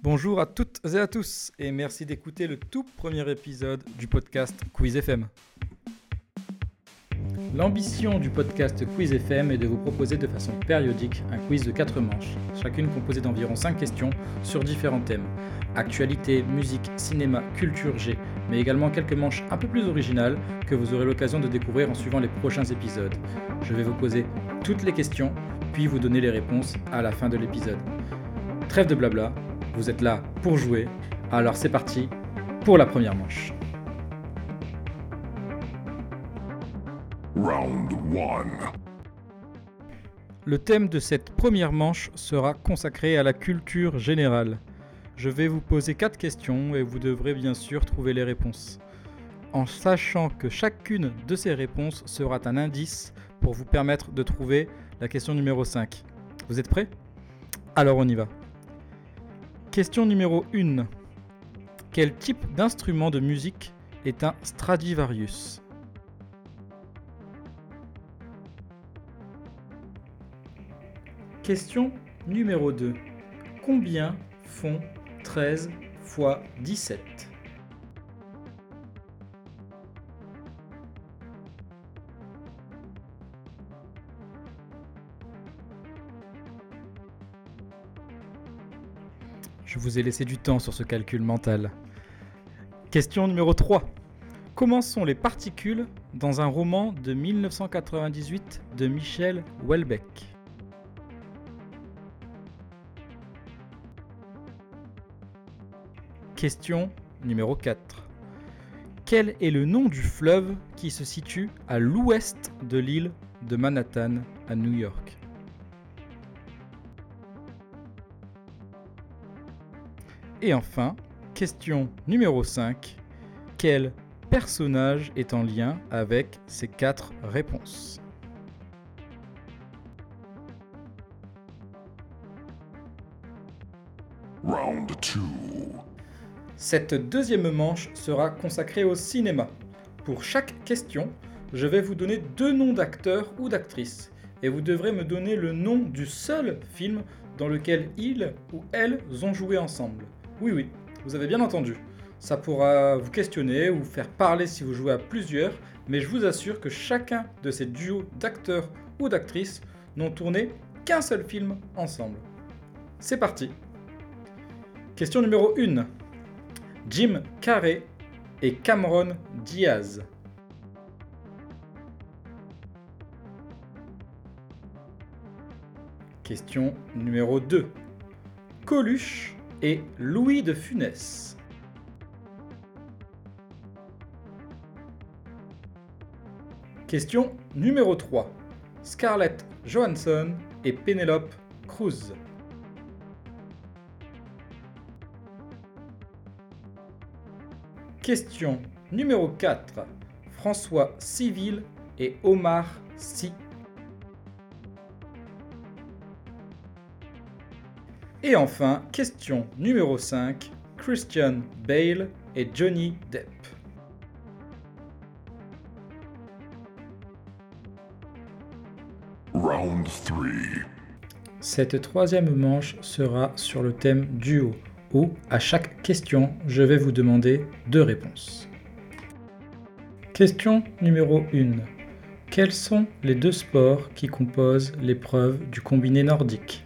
Bonjour à toutes et à tous et merci d'écouter le tout premier épisode du podcast Quiz FM. L'ambition du podcast Quiz FM est de vous proposer de façon périodique un quiz de 4 manches, chacune composée d'environ 5 questions sur différents thèmes. Actualité, musique, cinéma, culture G, mais également quelques manches un peu plus originales que vous aurez l'occasion de découvrir en suivant les prochains épisodes. Je vais vous poser toutes les questions, puis vous donner les réponses à la fin de l'épisode. Trêve de blabla, vous êtes là pour jouer, alors c'est parti pour la première manche. Round 1. Le thème de cette première manche sera consacré à la culture générale. Je vais vous poser quatre questions et vous devrez bien sûr trouver les réponses. En sachant que chacune de ces réponses sera un indice pour vous permettre de trouver la question numéro 5. Vous êtes prêts? Alors on y va. Question numéro 1. Quel type d'instrument de musique est un Stradivarius? Question numéro 2. Combien font 13 fois 17 Je vous ai laissé du temps sur ce calcul mental. Question numéro 3. Comment sont les particules dans un roman de 1998 de Michel Houellebecq? Question numéro 4. Quel est le nom du fleuve qui se situe à l'ouest de l'île de Manhattan à New York? Et enfin, question numéro 5. Quel personnage est en lien avec ces quatre réponses? Round 2. Cette deuxième manche sera consacrée au cinéma. Pour chaque question, je vais vous donner deux noms d'acteurs ou d'actrices, et vous devrez me donner le nom du seul film dans lequel ils ou elles ont joué ensemble. Oui, oui, vous avez bien entendu. Ça pourra vous questionner ou faire parler si vous jouez à plusieurs, mais je vous assure que chacun de ces duos d'acteurs ou d'actrices n'ont tourné qu'un seul film ensemble. C'est parti. Question numéro 1. Jim Carrey et Cameron Diaz. Question numéro 2. Coluche et Louis de Funès. Question numéro 3. Scarlett Johansson et Penelope Cruz. Question numéro 4. François Civil et Omar Sy. Et enfin, question numéro 5. Christian Bale et Johnny Depp. Round 3. Cette troisième manche sera sur le thème duo, où à chaque question, je vais vous demander deux réponses. Question numéro 1. Quels sont les deux sports qui composent l'épreuve du combiné nordique?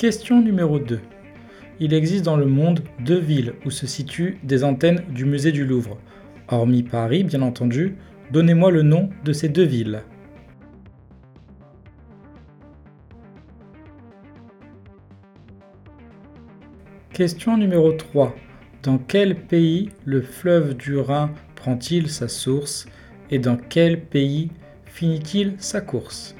Question numéro 2. Il existe dans le monde deux villes où se situent des antennes du musée du Louvre. Hormis Paris, bien entendu, donnez-moi le nom de ces deux villes. Question numéro 3. Dans quel pays le fleuve du Rhin prend-il sa source et dans quel pays finit-il sa course?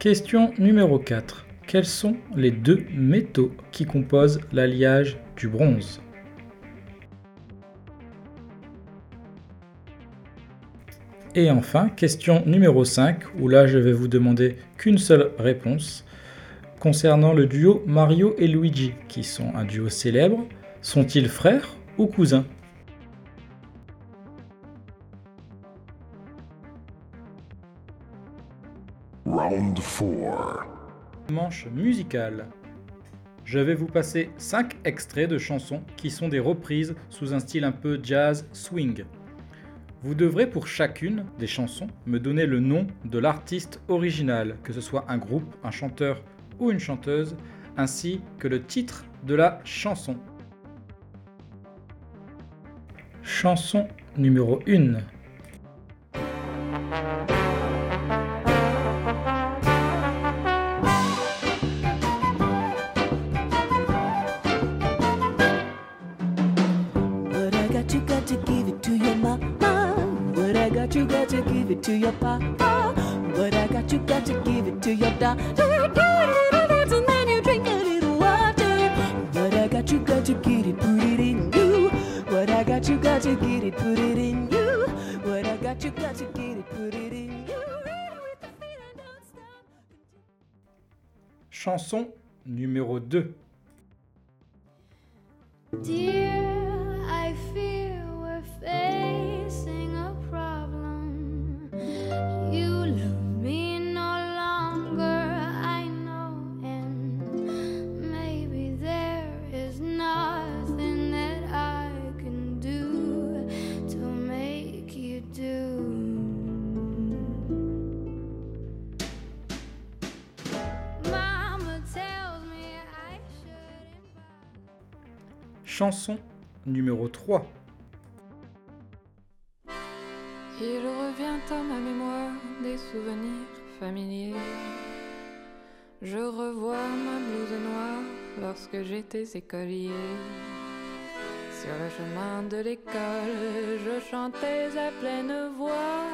Question numéro 4. Quels sont les deux métaux qui composent l'alliage du bronze? Et enfin, question numéro 5, où là je vais vous demander qu'une seule réponse concernant le duo Mario et Luigi, qui sont un duo célèbre. Sont-ils frères ou cousins? Manche musicale. Je vais vous passer 5 extraits de chansons qui sont des reprises sous un style un peu jazz swing. Vous devrez pour chacune des chansons me donner le nom de l'artiste original, que ce soit un groupe, un chanteur ou une chanteuse, ainsi que le titre de la chanson. Chanson numéro 1. Got, you got to give it to your mama. What I got, you got to give it to your papa. What I got, you got to give it to your doctor. And then you drink a little water. What I got, you got to get it, put it in you. What I got, you got to get it, put it in you. What I got, you got to get it, put it in you. With the feeling, don't stop. Chanson numéro 2. Dear, Chanson numéro 3. Il revient à ma mémoire des souvenirs familiers. Je revois ma blouse noire lorsque j'étais écolier. Sur le chemin de l'école, je chantais à pleine voix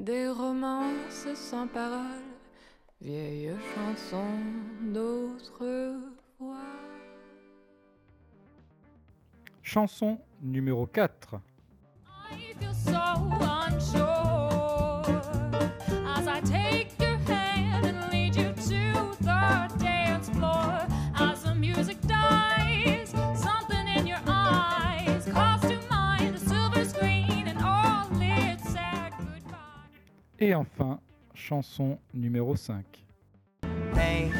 des romances sans paroles, vieilles chansons d'autrefois. Chanson numéro 4. I feel so unsure as I take your hand and lead you to the dance floor. As the music dies, something in your eyes calls to mind a silver screen and all its sad goodbye. Et enfin, chanson numéro 5. Hey,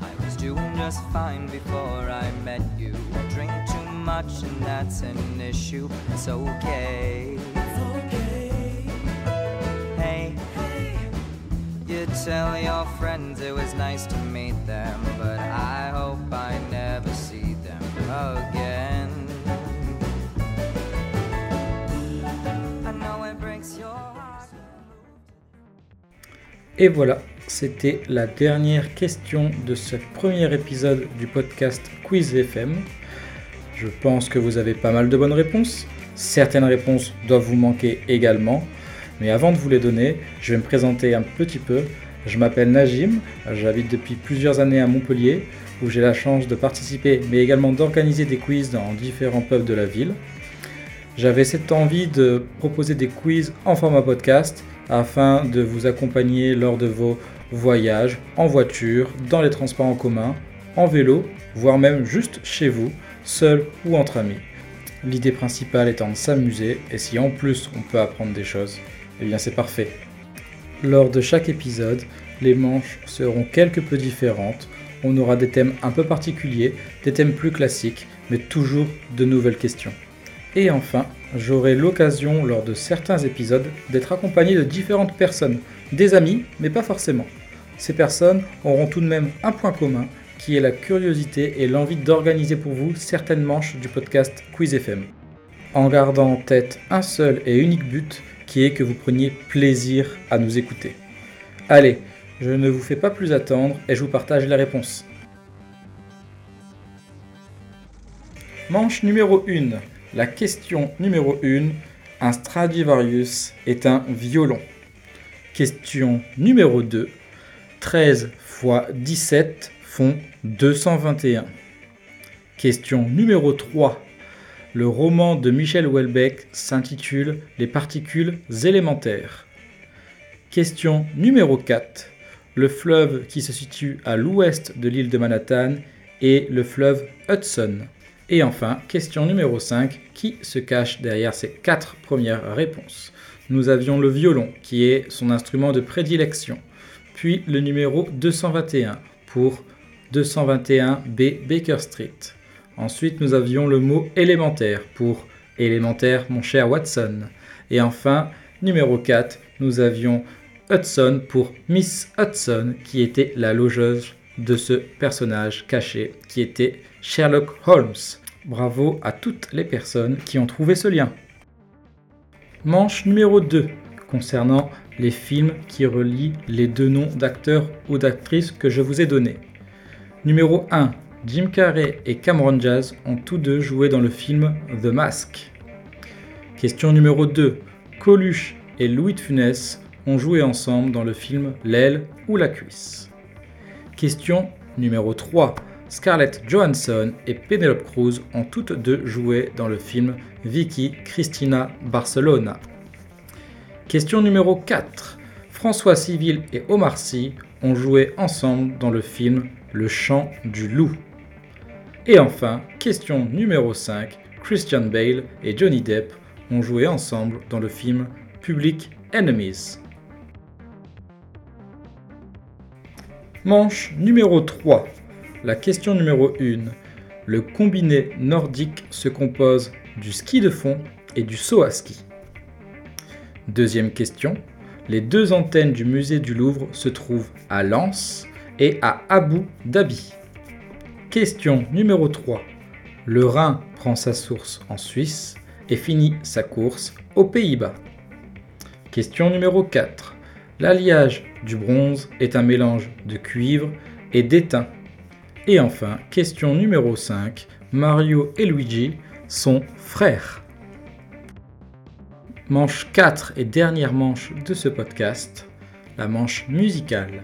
I was doing just fine before I met you. Drink too much and that's an issue. It's okay. Hey, you tell your friends it was nice to meet them, but I hope I never see them again. I know it breaks your heart. Et voilà, c'était la dernière question de ce premier épisode du podcast Quiz FM. Je pense que vous avez pas mal de bonnes réponses. Certaines réponses doivent vous manquer également. Mais avant de vous les donner, je vais me présenter un petit peu. Je m'appelle Najim, j'habite depuis plusieurs années à Montpellier, où j'ai la chance de participer, mais également d'organiser des quiz dans différents pubs de la ville. J'avais cette envie de proposer des quiz en format podcast afin de vous accompagner lors de vos voyages en voiture, dans les transports en commun, en vélo, voire même juste chez vous, seul ou entre amis. L'idée principale étant de s'amuser et si en plus on peut apprendre des choses, eh bien c'est parfait. Lors de chaque épisode, les manches seront quelque peu différentes. On aura des thèmes un peu particuliers, des thèmes plus classiques, mais toujours de nouvelles questions. Et enfin, j'aurai l'occasion lors de certains épisodes d'être accompagné de différentes personnes, des amis, mais pas forcément. Ces personnes auront tout de même un point commun, qui est la curiosité et l'envie d'organiser pour vous certaines manches du podcast Quiz FM. En gardant en tête un seul et unique but, qui est que vous preniez plaisir à nous écouter. Allez, je ne vous fais pas plus attendre et je vous partage les réponses. Manche numéro 1. La question numéro 1. Un Stradivarius est un violon. Question numéro 2. 13 x 17 font 221. Question numéro 3. Le roman de Michel Houellebecq s'intitule Les particules élémentaires. Question numéro 4. Le fleuve qui se situe à l'ouest de l'île de Manhattan est le fleuve Hudson. Et enfin, question numéro 5. Qui se cache derrière ces quatre premières réponses? Nous avions le violon, qui est son instrument de prédilection. Puis le numéro 221 pour 221B Baker Street. Ensuite, nous avions le mot élémentaire pour élémentaire, mon cher Watson. Et enfin, numéro 4, nous avions Hudson pour Miss Hudson, qui était la logeuse de ce personnage caché, qui était Sherlock Holmes. Bravo à toutes les personnes qui ont trouvé ce lien. Manche numéro 2, concernant les films qui relient les deux noms d'acteurs ou d'actrices que je vous ai donnés. Numéro 1, Jim Carrey et Cameron Diaz ont tous deux joué dans le film The Mask. Question numéro 2, Coluche et Louis de Funès ont joué ensemble dans le film L'aile ou la cuisse. Question numéro 3. Scarlett Johansson et Penelope Cruz ont toutes deux joué dans le film Vicky Cristina Barcelona. Question numéro 4. François Civil et Omar Sy ont joué ensemble dans le film Le chant du loup. Et enfin, question numéro 5. Christian Bale et Johnny Depp ont joué ensemble dans le film Public Enemies. Manche numéro 3. La question numéro 1. Le combiné nordique se compose du ski de fond et du saut à ski. Deuxième question. Les deux antennes du musée du Louvre se trouvent à Lens et à Abu Dhabi. Question numéro 3. Le Rhin prend sa source en Suisse et finit sa course aux Pays-Bas. Question numéro 4. L'alliage du bronze est un mélange de cuivre et d'étain. Et enfin, question numéro 5. Mario et Luigi sont frères. Manche 4 et dernière manche de ce podcast, la manche musicale.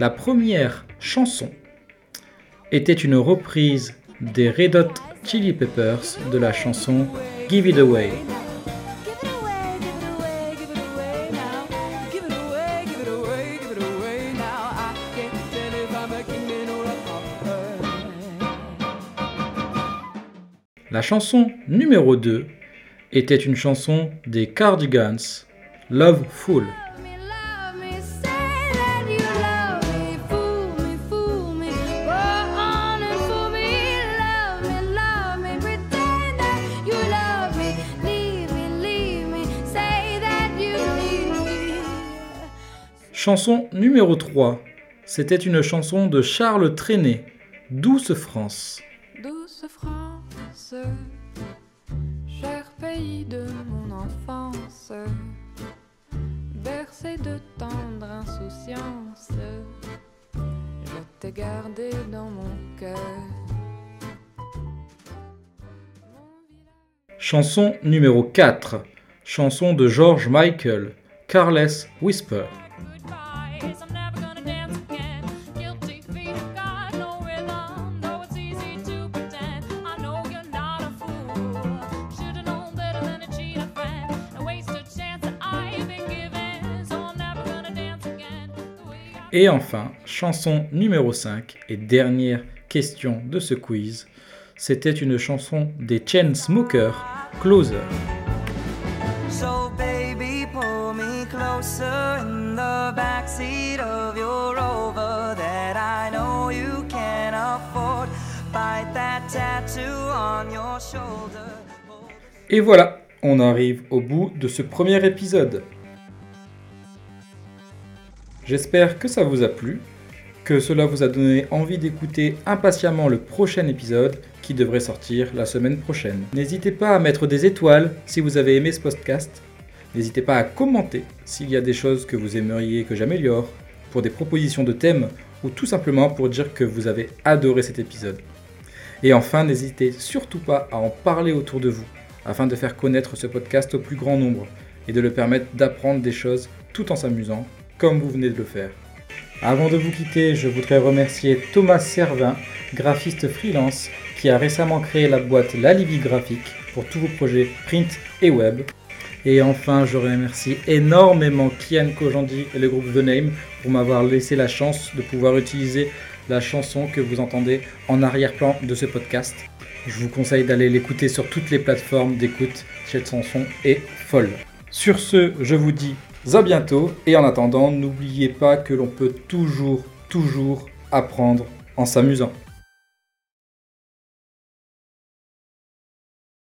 La première chanson était une reprise des Red Hot Chili Peppers de la chanson Give It Away. La chanson numéro 2 était une chanson des Cardigans, Love Fool. Chanson numéro 3, c'était une chanson de Charles Trenet, Douce France. Douce France, cher pays de mon enfance, bercé de tendre insouciance, je t'ai gardé dans mon cœur. Chanson numéro 4, chanson de George Michael, Carless Whisper. Et enfin, chanson numéro 5 et dernière question de ce quiz, c'était une chanson des Chainsmokers, Closer. Et voilà, on arrive au bout de ce premier épisode. J'espère que ça vous a plu, que cela vous a donné envie d'écouter impatiemment le prochain épisode qui devrait sortir la semaine prochaine. N'hésitez pas à mettre des étoiles si vous avez aimé ce podcast. N'hésitez pas à commenter s'il y a des choses que vous aimeriez que j'améliore, pour des propositions de thèmes ou tout simplement pour dire que vous avez adoré cet épisode. Et enfin, n'hésitez surtout pas à en parler autour de vous afin de faire connaître ce podcast au plus grand nombre et de le permettre d'apprendre des choses tout en s'amusant, comme vous venez de le faire. Avant de vous quitter, je voudrais remercier Thomas Servin, graphiste freelance, qui a récemment créé la boîte La Libye Graphique pour tous vos projets print et web. Et enfin, je remercie énormément Kian Kojandi et le groupe The Name pour m'avoir laissé la chance de pouvoir utiliser la chanson que vous entendez en arrière-plan de ce podcast. Je vous conseille d'aller l'écouter sur toutes les plateformes d'écoute. Cette chanson est folle. Sur ce, je vous dis à bientôt et en attendant, n'oubliez pas que l'on peut toujours, toujours apprendre en s'amusant.